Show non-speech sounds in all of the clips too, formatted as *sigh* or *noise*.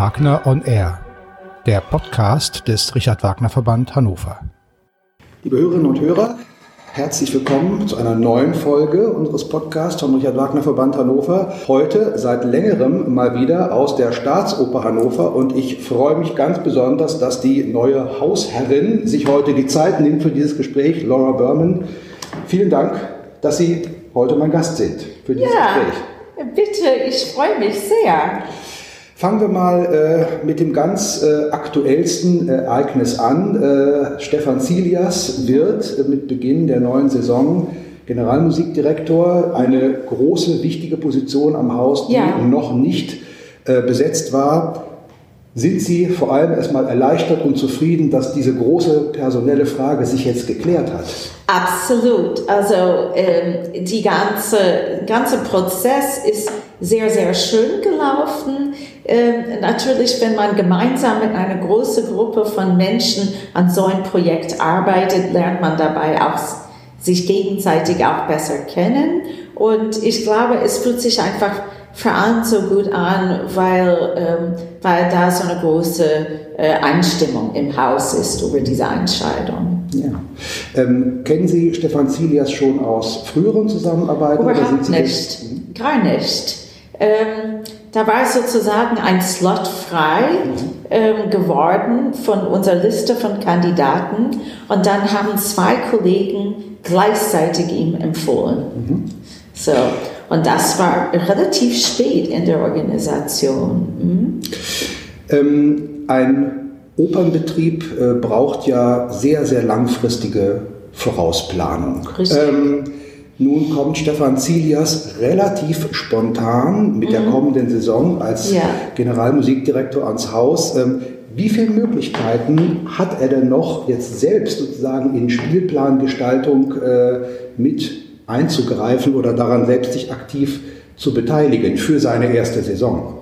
Wagner on Air, der Podcast des Richard Wagner Verband Hannover. Liebe Hörerinnen und Hörer, herzlich willkommen zu einer neuen Folge unseres Podcasts vom Richard Wagner Verband Hannover. Heute seit längerem mal wieder aus der Staatsoper Hannover und ich freue mich ganz besonders, dass die neue Hausherrin sich heute die Zeit nimmt für dieses Gespräch, Laura Berman. Vielen Dank, dass Sie heute mein Gast sind für dieses ja, Gespräch. Bitte, ich freue mich sehr. Fangen wir mal äh, mit dem ganz äh, aktuellsten äh, Ereignis an. Äh, Stefan Zilias wird äh, mit Beginn der neuen Saison Generalmusikdirektor, eine große, wichtige Position am Haus, die Ja. noch nicht besetzt war. Sind Sie vor allem erstmal erleichtert und zufrieden, dass diese große personelle Frage sich jetzt geklärt hat? Absolut. Also ähm, die ganze ganze Prozess ist sehr sehr schön gelaufen. Ähm, natürlich, wenn man gemeinsam mit einer großen Gruppe von Menschen an so ein Projekt arbeitet, lernt man dabei auch sich gegenseitig auch besser kennen. Und ich glaube, es fühlt sich einfach für alle so gut an, weil, ähm, weil da so eine große äh, Einstimmung im Haus ist über diese Entscheidung. Ja. Ähm, kennen Sie Stefan Zilias schon aus früheren Zusammenarbeiten? Überhaupt nicht, gar nicht. Ähm, da war sozusagen ein Slot frei ähm, geworden von unserer Liste von Kandidaten und dann haben zwei Kollegen gleichzeitig ihm empfohlen. So, und das war relativ spät in der Organisation. Mhm. Ähm, ein Opernbetrieb äh, braucht ja sehr, sehr langfristige Vorausplanung. Richtig. Ähm, nun kommt Stefan Zilias relativ spontan mit der kommenden Saison als Mhm. Ja. Generalmusikdirektor ans Haus. Ähm, wie viele Möglichkeiten hat er denn noch jetzt selbst sozusagen in Spielplangestaltung äh, mit einzugreifen oder daran selbst sich aktiv zu beteiligen für seine erste Saison?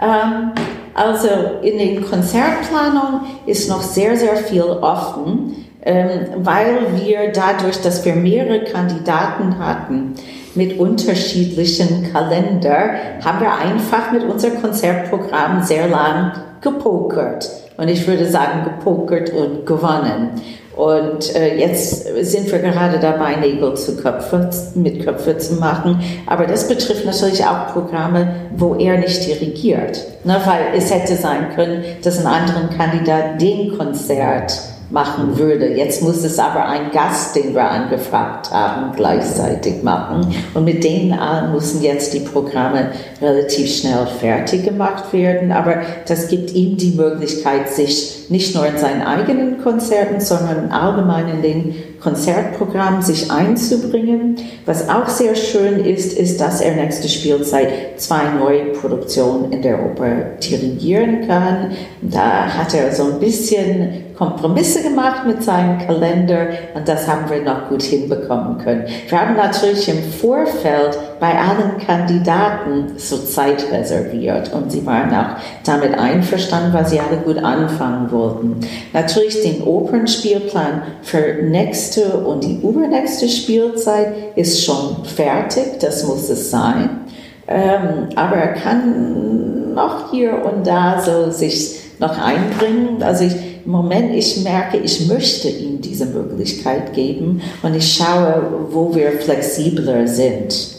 Ähm, also in den Konzertplanungen ist noch sehr, sehr viel offen, weil wir dadurch, dass wir mehrere Kandidaten hatten mit unterschiedlichen Kalender, haben wir einfach mit unserem Konzertprogramm sehr lang gepokert. Und ich würde sagen, gepokert und gewonnen. Und äh, jetzt sind wir gerade dabei, Nägel zu Köpfe, mit Köpfe zu machen. Aber das betrifft natürlich auch Programme, wo er nicht dirigiert. Ne, weil es hätte sein können, dass ein anderer Kandidat den Konzert machen würde. Jetzt muss es aber ein Gast, den wir angefragt haben, gleichzeitig machen. Und mit denen allen müssen jetzt die Programme relativ schnell fertig gemacht werden. Aber das gibt ihm die Möglichkeit, sich nicht nur in seinen eigenen Konzerten, sondern allgemein in den Konzertprogrammen sich einzubringen. Was auch sehr schön ist, ist, dass er nächste Spielzeit zwei neue Produktionen in der Oper dirigieren kann. Da hat er so ein bisschen Kompromisse gemacht mit seinem Kalender und das haben wir noch gut hinbekommen können. Wir haben natürlich im Vorfeld bei allen Kandidaten so Zeit reserviert und sie waren auch damit einverstanden, weil sie alle gut anfangen wollten. Natürlich den Opernspielplan für nächste und die übernächste Spielzeit ist schon fertig, das muss es sein. Ähm, aber er kann noch hier und da so sich noch einbringen. Also ich, Moment, ich merke, ich möchte ihm diese Möglichkeit geben und ich schaue, wo wir flexibler sind.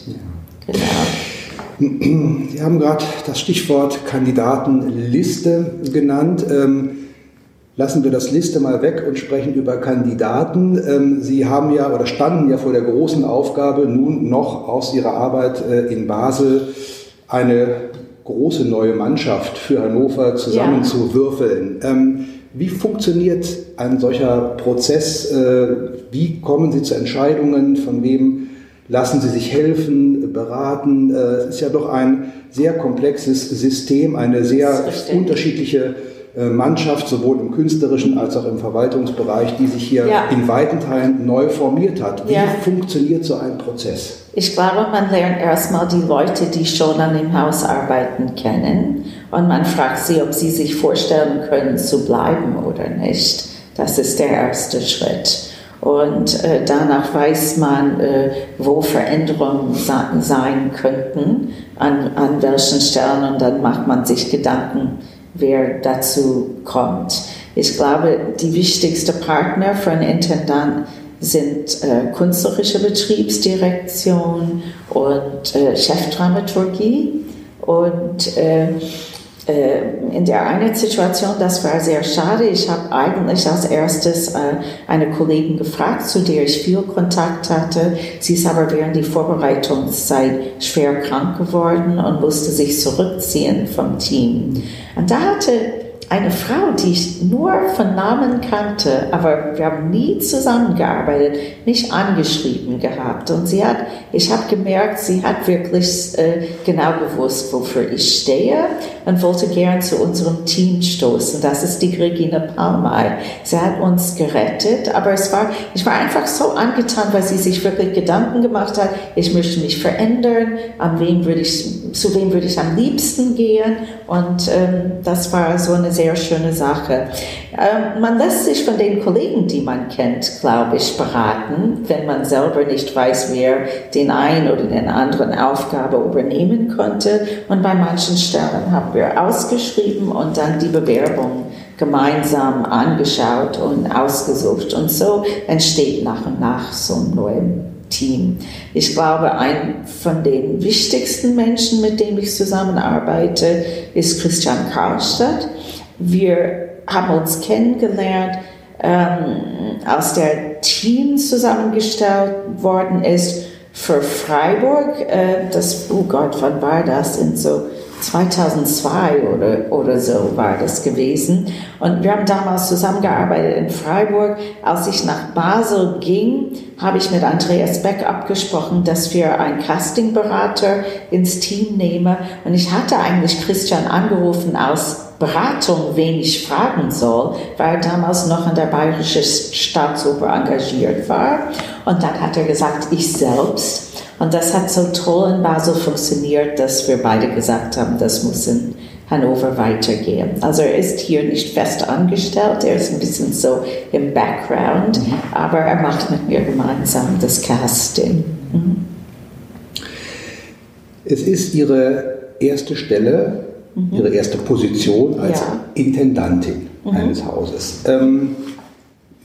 Genau. *clears throat* Sie haben gerade das Stichwort Kandidatenliste genannt. Ähm, lassen wir das Liste mal weg und sprechen über Kandidaten. Ähm, Sie haben ja oder standen ja vor der großen Aufgabe, nun noch aus Ihrer Arbeit äh, in Basel eine große neue Mannschaft für Hannover zusammenzuwürfeln. Ähm, wie funktioniert ein solcher Prozess? Äh, wie kommen Sie zu Entscheidungen? Von wem lassen Sie sich helfen, beraten? Äh, Es ist ja doch ein sehr komplexes System, eine sehr unterschiedliche Mannschaft, sowohl im künstlerischen als auch im Verwaltungsbereich, die sich hier Ja. in weiten Teilen neu formiert hat. Wie Ja. funktioniert so ein Prozess? Ich glaube, man lernt erstmal die Leute, die schon an dem Haus arbeiten, kennen und man fragt sie, ob sie sich vorstellen können zu bleiben oder nicht. Das ist der erste Schritt. Und äh, danach weiß man, äh, wo Veränderungen sein könnten, an, an welchen Stellen und dann macht man sich Gedanken, wer dazu kommt. Ich glaube, die wichtigste Partner einen Intendant sind äh, künstlerische Betriebsdirektion und äh, Chefdramaturgie. Und äh, in der einen Situation, das war sehr schade, ich habe eigentlich als erstes äh, eine Kollegin gefragt, zu der ich viel Kontakt hatte. Sie ist aber während der Vorbereitungszeit schwer krank geworden und musste sich zurückziehen vom Team. Und da hatte eine Frau, die ich nur von Namen kannte, aber wir haben nie zusammengearbeitet, mich angeschrieben gehabt. Und sie hat, ich habe gemerkt, sie hat wirklich äh, genau gewusst, wofür ich stehe und wollte gern zu unserem Team stoßen. Das ist die Regina Palmay. Sie hat uns gerettet, aber es war, ich war einfach so angetan, weil sie sich wirklich Gedanken gemacht hat, ich möchte mich verändern, an wem würde ich, zu wem würde ich am liebsten gehen. Und ähm, das war so eine sehr schöne Sache. Ähm, man lässt sich von den Kollegen, die man kennt, glaube ich, beraten, wenn man selber nicht weiß, wer den einen oder den anderen Aufgabe übernehmen könnte. Und bei manchen Stellen haben wir ausgeschrieben und dann die Bewerbung gemeinsam angeschaut und ausgesucht. Und so entsteht nach und nach so ein neues Team. Ich glaube, ein von den wichtigsten Menschen, mit dem ich zusammenarbeite, ist Christian Karlstadt. Wir haben uns kennengelernt, ähm, als der Team zusammengestellt worden ist für Freiburg. Äh, das, oh Gott, wann war das? In so 2002 oder, oder so war das gewesen. Und wir haben damals zusammengearbeitet in Freiburg. Als ich nach Basel ging, habe ich mit Andreas Beck abgesprochen, dass wir einen Castingberater ins Team nehmen. Und ich hatte eigentlich Christian angerufen aus Beratung, wen ich fragen soll, weil er damals noch in der Bayerischen Staatsoper engagiert war. Und dann hat er gesagt, ich selbst. Und das hat so toll in Basel funktioniert, dass wir beide gesagt haben, das muss in Hannover weitergehen. Also er ist hier nicht fest angestellt, er ist ein bisschen so im Background, mhm. aber er macht mit mir gemeinsam das Casting. Mhm. Es ist Ihre erste Stelle, mhm. Ihre erste Position als ja. Intendantin mhm. eines Hauses. Ähm,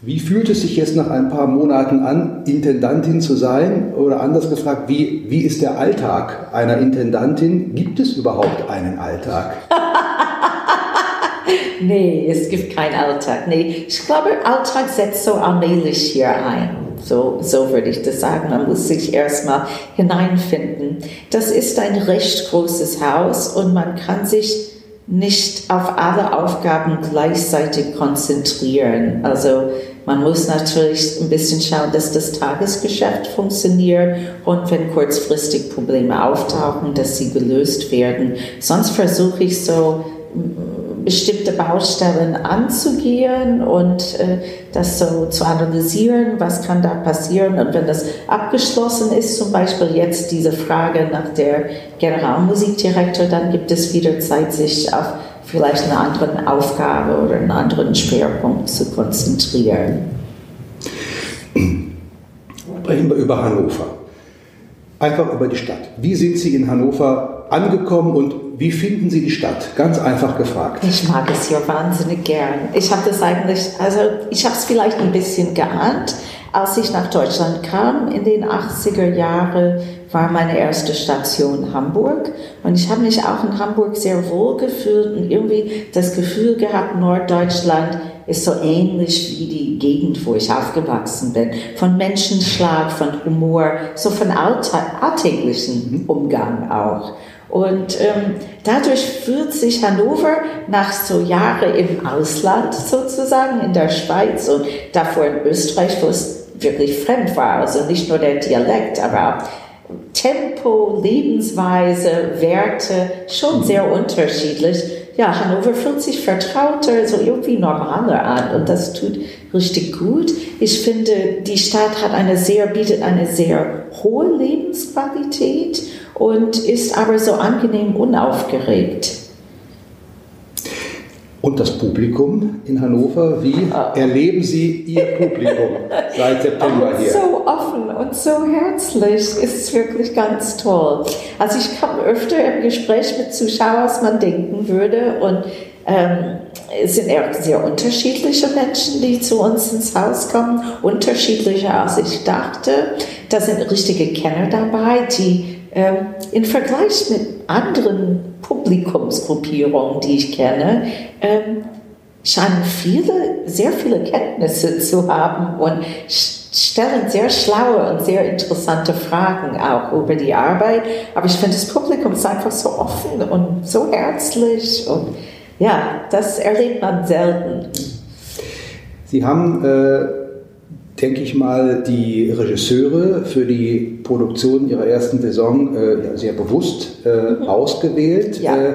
wie fühlt es sich jetzt nach ein paar Monaten an, Intendantin zu sein? Oder anders gefragt, wie, wie ist der Alltag einer Intendantin? Gibt es überhaupt einen Alltag? *laughs* nee, es gibt keinen Alltag. Nee, ich glaube, Alltag setzt so allmählich hier ein. So, so würde ich das sagen. Man muss sich erstmal hineinfinden. Das ist ein recht großes Haus und man kann sich nicht auf alle Aufgaben gleichzeitig konzentrieren. Also man muss natürlich ein bisschen schauen, dass das Tagesgeschäft funktioniert und wenn kurzfristig Probleme auftauchen, dass sie gelöst werden. Sonst versuche ich so mm, bestimmte Baustellen anzugehen und äh, das so zu analysieren, was kann da passieren und wenn das abgeschlossen ist, zum Beispiel jetzt diese Frage nach der Generalmusikdirektor, dann gibt es wieder Zeit, sich auf vielleicht eine andere Aufgabe oder einen anderen Schwerpunkt zu konzentrieren. Sprechen wir über Hannover. Einfach über die Stadt. Wie sind Sie in Hannover angekommen und wie finden Sie die Stadt? Ganz einfach gefragt. Ich mag es hier wahnsinnig gern. Ich habe das eigentlich, also ich habe es vielleicht ein bisschen geahnt, als ich nach Deutschland kam in den 80er Jahren, war meine erste Station Hamburg. Und ich habe mich auch in Hamburg sehr wohl gefühlt und irgendwie das Gefühl gehabt, Norddeutschland ist so ähnlich wie die Gegend, wo ich aufgewachsen bin. Von Menschenschlag, von Humor, so von alltäglichen Umgang auch. Und ähm, dadurch fühlt sich Hannover nach so Jahren im Ausland sozusagen, in der Schweiz und davor in Österreich, wo es wirklich fremd war. Also nicht nur der Dialekt, aber Tempo, Lebensweise, Werte, schon sehr unterschiedlich. Ja, Hannover fühlt sich vertrauter, so irgendwie normaler an und das tut richtig gut. Ich finde, die Stadt hat eine sehr, bietet eine sehr hohe Lebensqualität und ist aber so angenehm unaufgeregt. Und das Publikum in Hannover, wie oh. erleben Sie Ihr Publikum *laughs* seit September hier? So offen und so herzlich, ist wirklich ganz toll. Also ich komme öfter im Gespräch mit Zuschauern, als man denken würde und ähm, es sind eher sehr unterschiedliche Menschen, die zu uns ins Haus kommen, unterschiedlicher als ich dachte. Da sind richtige Kenner dabei, die ähm, im Vergleich mit anderen Publikumsgruppierungen, die ich kenne, ähm, scheinen viele, sehr viele Kenntnisse zu haben und stellen sehr schlaue und sehr interessante Fragen auch über die Arbeit. Aber ich finde, das Publikum ist einfach so offen und so herzlich und ja, das erlebt man selten. Sie haben, äh, denke ich mal, die Regisseure für die Produktion ihrer ersten Saison äh, sehr bewusst äh, mhm. ausgewählt. Ja. Äh,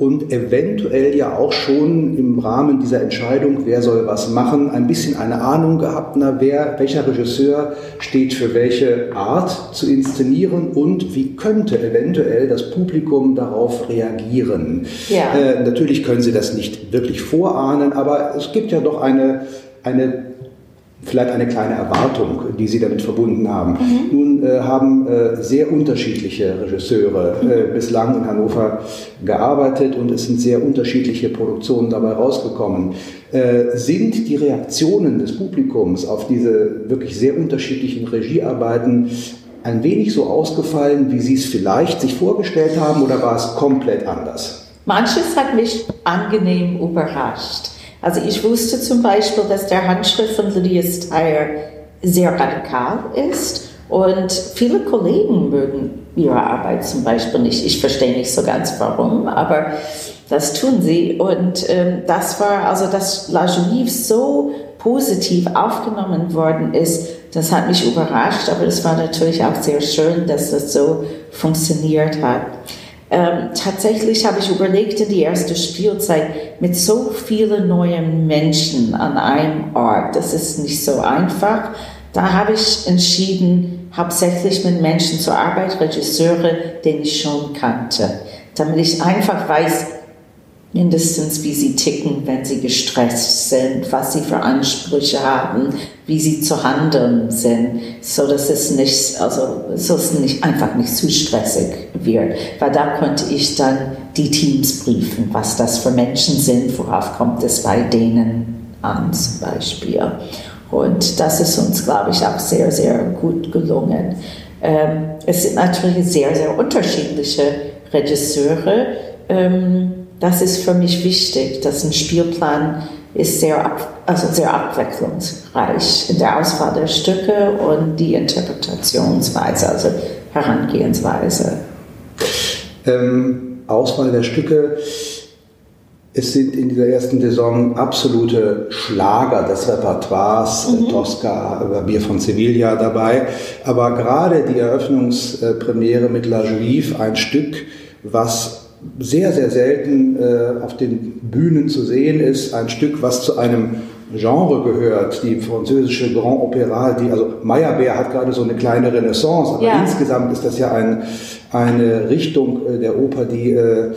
und eventuell ja auch schon im Rahmen dieser Entscheidung, wer soll was machen, ein bisschen eine Ahnung gehabt, na, wer, welcher Regisseur steht für welche Art zu inszenieren und wie könnte eventuell das Publikum darauf reagieren. Ja. Äh, natürlich können Sie das nicht wirklich vorahnen, aber es gibt ja doch eine, eine vielleicht eine kleine Erwartung, die Sie damit verbunden haben. Mhm. Nun äh, haben äh, sehr unterschiedliche Regisseure äh, bislang in Hannover gearbeitet und es sind sehr unterschiedliche Produktionen dabei rausgekommen. Äh, sind die Reaktionen des Publikums auf diese wirklich sehr unterschiedlichen Regiearbeiten ein wenig so ausgefallen, wie Sie es vielleicht sich vorgestellt haben oder war es komplett anders? Manches hat mich angenehm überrascht. Also ich wusste zum Beispiel, dass der Handschrift von Lydia Steyer sehr radikal ist und viele Kollegen mögen ihre Arbeit zum Beispiel nicht. Ich verstehe nicht so ganz warum, aber das tun sie. Und ähm, das war, also dass La Juive so positiv aufgenommen worden ist, das hat mich überrascht, aber es war natürlich auch sehr schön, dass das so funktioniert hat. Ähm, tatsächlich habe ich überlegt in die erste Spielzeit mit so vielen neuen Menschen an einem Ort, das ist nicht so einfach. Da habe ich entschieden, hauptsächlich mit Menschen zu arbeiten, Regisseure, den ich schon kannte, damit ich einfach weiß, mindestens wie sie ticken, wenn sie gestresst sind, was sie für Ansprüche haben, wie sie zu handeln sind, so dass es nicht, also so es nicht einfach nicht zu stressig wird, weil da könnte ich dann die Teams briefen, was das für Menschen sind, worauf kommt es bei denen an zum Beispiel. Und das ist uns, glaube ich, auch sehr, sehr gut gelungen. Ähm, es sind natürlich sehr, sehr unterschiedliche Regisseure. Ähm, das ist für mich wichtig, dass ein Spielplan ist sehr, also sehr abwechslungsreich in der Auswahl der Stücke und die Interpretationsweise, also Herangehensweise. Ähm, Auswahl der Stücke. Es sind in dieser ersten Saison absolute Schlager des Repertoires, mhm. Tosca, Bier von Sevilla dabei. Aber gerade die Eröffnungspremiere mit La Juive, ein Stück, was sehr, sehr selten äh, auf den Bühnen zu sehen ist. Ein Stück, was zu einem Genre gehört, die französische Grand Opéra, die, also Meyerbeer hat gerade so eine kleine Renaissance, aber ja. insgesamt ist das ja ein, eine Richtung äh, der Oper, die äh,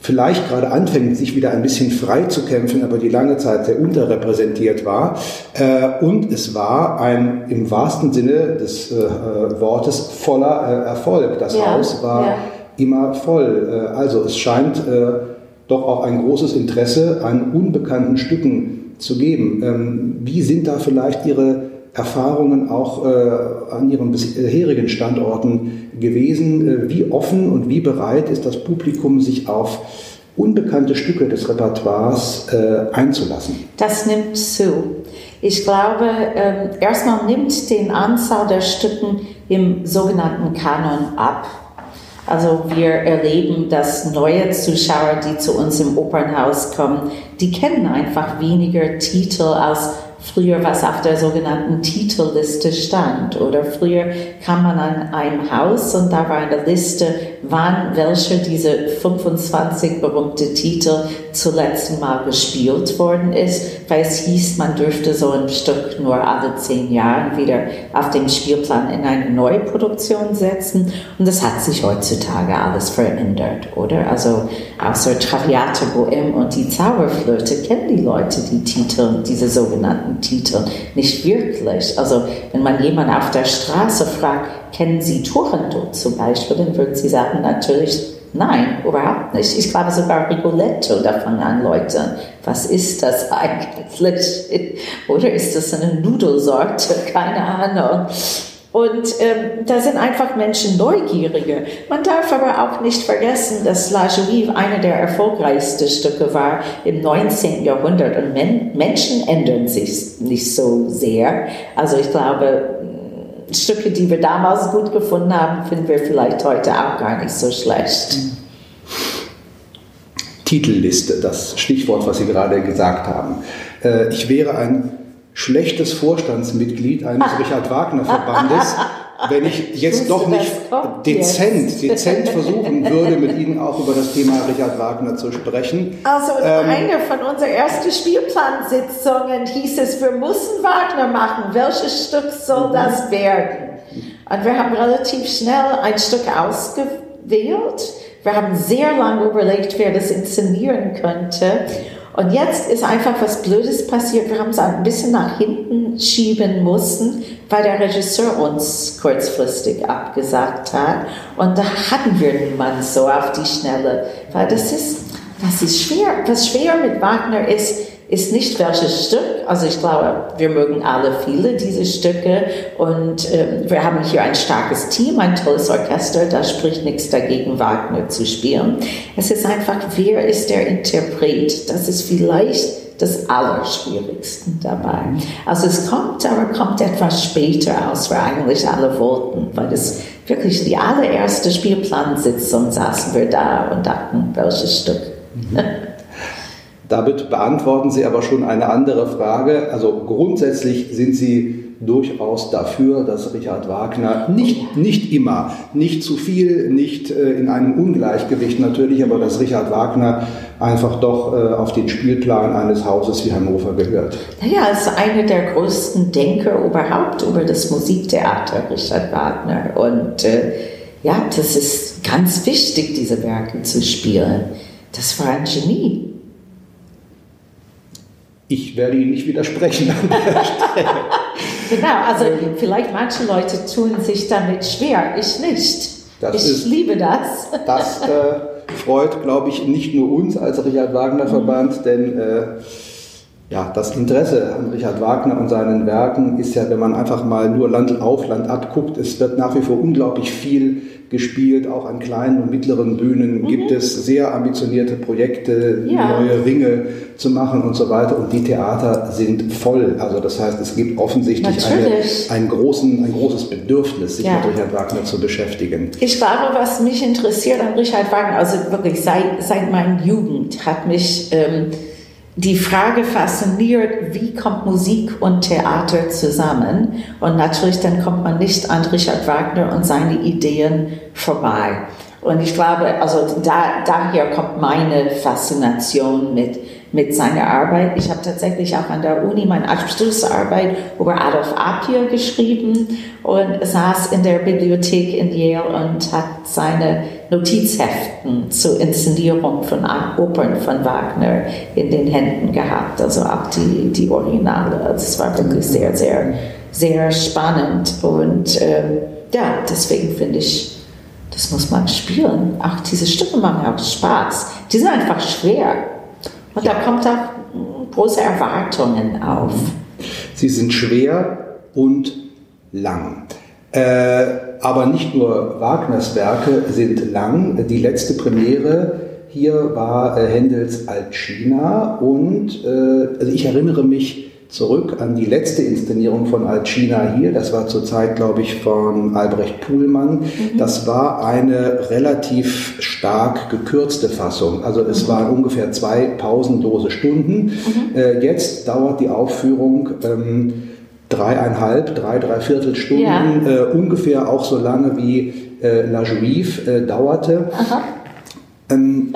vielleicht gerade anfängt, sich wieder ein bisschen frei zu kämpfen, aber die lange Zeit sehr unterrepräsentiert war. Äh, und es war ein im wahrsten Sinne des äh, äh, Wortes voller Erfolg. Das ja. Haus war ja immer voll. Äh, also es scheint äh, doch auch ein großes Interesse an unbekannten Stücken zu geben. Ähm, wie sind da vielleicht Ihre Erfahrungen auch äh, an Ihren bisherigen Standorten gewesen? Wie offen und wie bereit ist das Publikum, sich auf unbekannte Stücke des Repertoires einzulassen? Das nimmt zu. Ich glaube, ähm, erstmal nimmt den Anzahl der Stücken im sogenannten Kanon ab. Also wir erleben, dass neue Zuschauer, die zu uns im Opernhaus kommen, die kennen einfach weniger Titel als früher was auf der sogenannten Titelliste stand. Oder früher kam man an ein Haus und da war eine Liste, wann welcher diese 25 berühmte Titel zuletzt mal gespielt worden ist, weil es hieß, man dürfte so ein Stück nur alle zehn Jahre wieder auf dem Spielplan in eine Neuproduktion setzen. Und das hat sich heutzutage alles verändert, oder? Also außer Traviata Bohème und die Zauberflöte kennen die Leute die Titel, diese sogenannten Titel, nicht wirklich. Also wenn man jemanden auf der Straße fragt, kennen Sie Turandot zum Beispiel, dann würden Sie sagen, natürlich Nein, überhaupt nicht. Ich glaube sogar Rigoletto, da fangen an Leute, was ist das eigentlich? Oder ist das eine Nudelsorte? *laughs* Keine Ahnung. Und ähm, da sind einfach Menschen neugieriger. Man darf aber auch nicht vergessen, dass La Juive eine der erfolgreichsten Stücke war im 19. Jahrhundert. Und Men Menschen ändern sich nicht so sehr. Also ich glaube, Stücke, die wir damals gut gefunden haben, finden wir vielleicht heute auch gar nicht so schlecht. Titelliste, das Stichwort, was Sie gerade gesagt haben. Äh, ich wäre ein schlechtes Vorstandsmitglied eines *laughs* Richard Wagner Verbandes, wenn ich jetzt doch nicht dezent, dezent versuchen würde, mit Ihnen auch über das Thema Richard Wagner zu sprechen. Also in ähm, einer von unseren ersten Spielplansitzungen hieß es, wir müssen Wagner machen. Welches Stück soll mhm. das werden? Und wir haben relativ schnell ein Stück ausgewählt. Wir haben sehr lange überlegt, wer das inszenieren könnte. Und jetzt ist einfach was Blödes passiert. Wir haben es ein bisschen nach hinten schieben mussten, weil der Regisseur uns kurzfristig abgesagt hat. Und da hatten wir niemanden so auf die Schnelle. Weil das ist, das ist schwer. Was schwer mit Wagner ist, ist nicht welches Stück. Also ich glaube, wir mögen alle viele diese Stücke und äh, wir haben hier ein starkes Team, ein tolles Orchester, da spricht nichts dagegen, Wagner zu spielen. Es ist einfach, wer ist der Interpret? Das ist vielleicht das Allerschwierigste dabei. Also es kommt, aber kommt etwas später, als wir eigentlich alle wollten, weil es wirklich die allererste Spielplansitzung saßen wir da und dachten, welches Stück. Mhm. *laughs* Damit beantworten Sie aber schon eine andere Frage. Also grundsätzlich sind Sie durchaus dafür, dass Richard Wagner nicht, nicht immer, nicht zu viel, nicht äh, in einem Ungleichgewicht natürlich, aber dass Richard Wagner einfach doch äh, auf den Spielplan eines Hauses wie Hannover gehört. Naja, er ist einer der größten Denker überhaupt über das Musiktheater, Richard Wagner. Und äh, ja, das ist ganz wichtig, diese Werke zu spielen. Das war ein Genie. Ich werde Ihnen nicht widersprechen an der *laughs* Stelle. genau, also vielleicht manche Leute tun sich damit schwer, ich nicht. Das ich ist, liebe das. Das äh, freut, glaube ich, nicht nur uns als Richard Wagner Verband, mhm. denn äh, ja, das Interesse an Richard Wagner und seinen Werken ist ja, wenn man einfach mal nur Land auf, Land ab guckt, es wird nach wie vor unglaublich viel gespielt, auch an kleinen und mittleren Bühnen mhm. gibt es sehr ambitionierte Projekte, ja. neue Ringe zu machen und so weiter und die Theater sind voll. Also das heißt, es gibt offensichtlich eine, ein, großen, ein großes Bedürfnis, sich ja. mit Richard Wagner zu beschäftigen. Ich glaube, was mich interessiert an Richard Wagner, also wirklich seit, seit meiner Jugend hat mich... Ähm, die Frage fasziniert, wie kommt Musik und Theater zusammen? Und natürlich dann kommt man nicht an Richard Wagner und seine Ideen vorbei. Und ich glaube, also da, daher kommt meine Faszination mit mit seiner Arbeit. Ich habe tatsächlich auch an der Uni meine Abschlussarbeit über Adolf Appier geschrieben und saß in der Bibliothek in Yale und hat seine Notizheften zur Inszenierung von Opern von Wagner in den Händen gehabt, also auch die, die Originale. Also es war wirklich sehr, sehr, sehr spannend und ähm, ja, deswegen finde ich, das muss man spielen. Auch diese Stücke machen auch Spaß. Die sind einfach schwer. Und ja. da kommt auch große Erwartungen auf. Sie sind schwer und lang. Äh, aber nicht nur Wagners Werke sind lang. Die letzte Premiere hier war äh, Händels Alcina und äh, also ich erinnere mich zurück an die letzte Inszenierung von Alcina hier. Das war zur Zeit, glaube ich, von Albrecht Puhlmann. Mhm. Das war eine relativ stark gekürzte Fassung. Also es mhm. waren ungefähr zwei pausenlose Stunden. Mhm. Äh, jetzt dauert die Aufführung ähm, dreieinhalb, drei, dreiviertel Stunden, ja. äh, ungefähr auch so lange wie äh, La Juive äh, dauerte. Ähm,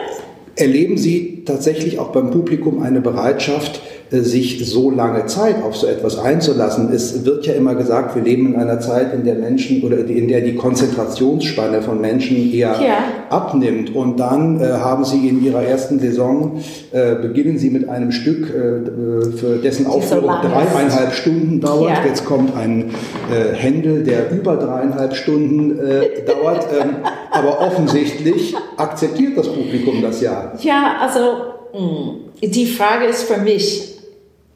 *laughs* erleben Sie tatsächlich auch beim Publikum eine Bereitschaft, sich so lange Zeit auf so etwas einzulassen. Es wird ja immer gesagt, wir leben in einer Zeit, in der Menschen oder in der die Konzentrationsspanne von Menschen eher ja. abnimmt. Und dann äh, haben Sie in Ihrer ersten Saison, äh, beginnen Sie mit einem Stück, äh, für dessen Aufführung so dreieinhalb Stunden dauert. Ja. Jetzt kommt ein äh, Händel, der über dreieinhalb Stunden äh, dauert. Ähm, Aber offensichtlich akzeptiert das Publikum das ja. Ja, also hm, die Frage ist für mich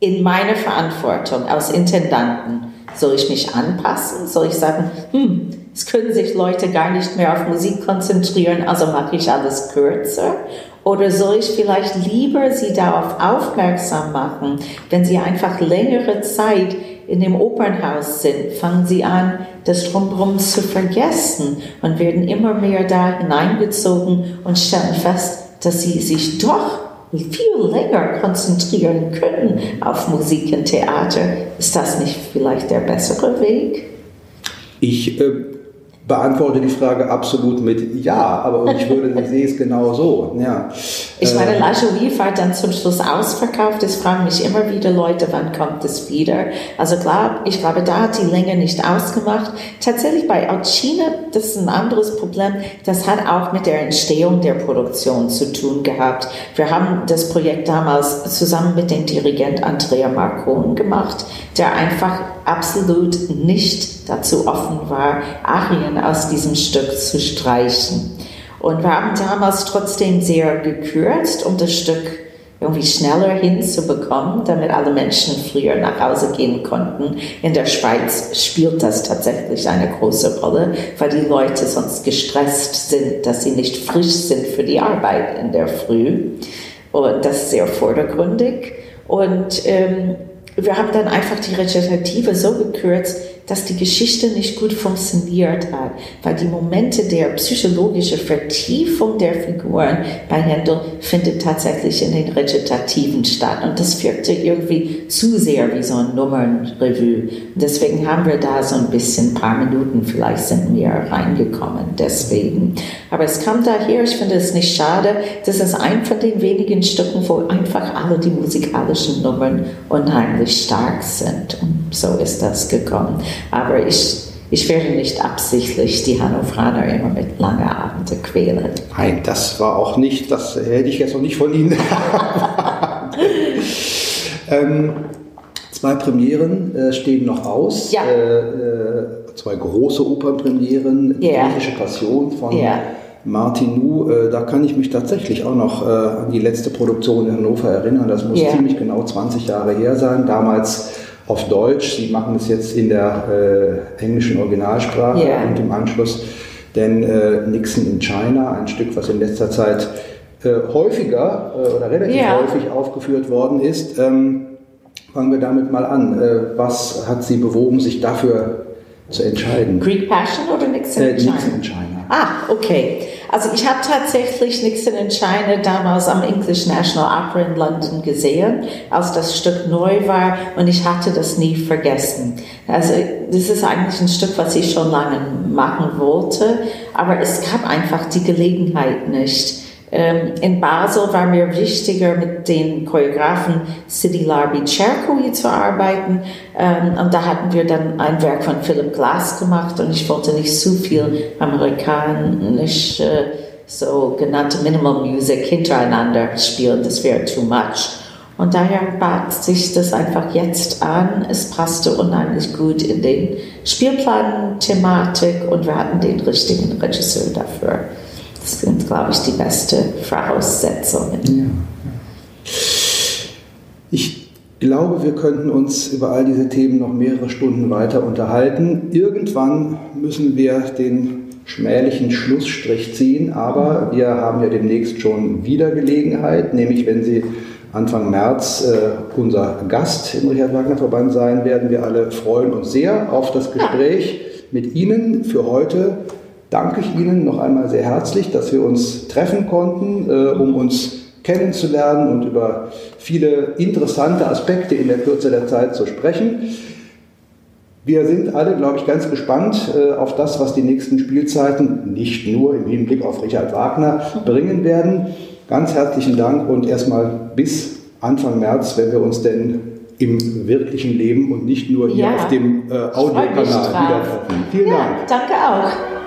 in meiner Verantwortung als Intendanten, soll ich mich anpassen? Soll ich sagen, hm, es können sich Leute gar nicht mehr auf Musik konzentrieren, also mache ich alles kürzer? Oder soll ich vielleicht lieber sie darauf aufmerksam machen, wenn sie einfach längere Zeit in dem Opernhaus sind, fangen sie an, das Drumherum zu vergessen und werden immer mehr da hineingezogen und stellen fest, dass sie sich doch viel länger konzentrieren können auf Musik und Theater. Ist das nicht vielleicht der bessere Weg? Ich äh, beantworte die Frage absolut mit Ja, aber ich würde, ich sehe es genau so. Ja. Ich meine, La Jolie war dann zum Schluss ausverkauft. Es fragen mich immer wieder Leute, wann kommt es wieder? Also klar, ich glaube, da hat die Länge nicht ausgemacht. Tatsächlich bei Alcina, das ist ein anderes Problem. Das hat auch mit der Entstehung der Produktion zu tun gehabt. Wir haben das Projekt damals zusammen mit dem Dirigent Andrea Marcon gemacht, der einfach absolut nicht dazu offen war, Arien aus diesem Stück zu streichen. Und wir haben damals trotzdem sehr gekürzt, um das Stück irgendwie schneller hinzubekommen, damit alle Menschen früher nach Hause gehen konnten. In der Schweiz spielt das tatsächlich eine große Rolle, weil die Leute sonst gestresst sind, dass sie nicht frisch sind für die Arbeit in der Früh. Und das ist sehr vordergründig. Und ähm, wir haben dann einfach die Rezitative so gekürzt, dass die Geschichte nicht gut funktioniert hat, weil die Momente der psychologischen Vertiefung der Figuren bei Händel findet tatsächlich in den Rezitativen statt und das wirkte irgendwie zu sehr wie so ein Nummernrevue. Deswegen haben wir da so ein bisschen, ein paar Minuten vielleicht sind wir reingekommen, deswegen. Aber es kam daher, ich finde es nicht schade, das ist ein von den wenigen Stücken, wo einfach alle die musikalischen Nummern unheimlich stark sind und so ist das gekommen. Aber ich, ich werde nicht absichtlich die Hannoveraner immer mit langen Abenden quälen. Nein, das war auch nicht, das hätte ich jetzt noch nicht von Ihnen *laughs* ähm, Zwei Premieren äh, stehen noch aus. Ja. Äh, äh, zwei große Opernpremieren. Ja. Griechische Passion von Ja. Martin Nu. Äh, da kann ich mich tatsächlich auch noch äh, an die letzte Produktion in Hannover erinnern. Das muss Ja. ziemlich genau 20 Jahre her sein. Damals auf Deutsch. Sie machen es jetzt in der äh, englischen Originalsprache Ja. und im Anschluss denn äh, Nixon in China, ein Stück, was in letzter Zeit äh, häufiger äh, oder relativ Ja. häufig aufgeführt worden ist. Ähm, fangen wir damit mal an. Äh, was hat Sie bewogen, sich dafür zu entscheiden? Greek Passion oder Nixon in China? Nixon in China. Ah, okay. Also ich habe tatsächlich Nixon in China damals am English National Opera in London gesehen, als das Stück neu war und ich hatte das nie vergessen. Also das ist eigentlich ein Stück, was ich schon lange machen wollte, aber es gab einfach die Gelegenheit nicht. Ähm, in Basel war mir wichtiger, mit den Choreografen Sidi Larbi Cherkoui zu arbeiten. Ähm, und da hatten wir dann ein Werk von Philip Glass gemacht und ich wollte nicht zu viel amerikanisch äh, so genannte Minimal Music hintereinander spielen. Das wäre too much. Und daher bat sich das einfach jetzt an. Es passte unheimlich gut in den Spielplan, Thematik und wir hatten den richtigen Regisseur dafür. Das sind, glaube ich, die beste Voraussetzungen. Ja. Ich glaube, wir könnten uns über all diese Themen noch mehrere Stunden weiter unterhalten. Irgendwann müssen wir den schmählichen Schlussstrich ziehen, aber wir haben ja demnächst schon wieder Gelegenheit, nämlich wenn Sie Anfang März äh, unser Gast im Richard Wagner Verband sein werden. Wir alle freuen uns sehr auf das Gespräch mit Ihnen. Für heute danke ich Ihnen noch einmal sehr herzlich, dass wir uns treffen konnten, äh, um uns kennenzulernen und über viele interessante Aspekte in der Kürze der Zeit zu sprechen. Wir sind alle, glaube ich, ganz gespannt äh, auf das, was die nächsten Spielzeiten nicht nur im Hinblick auf Richard Wagner bringen werden. Ganz herzlichen Dank und erstmal bis Anfang März, wenn wir uns denn im wirklichen Leben und nicht nur hier Ja. auf dem äh, Audiokanal drauf. wieder treffen. Vielen Ja, Dank. danke auch.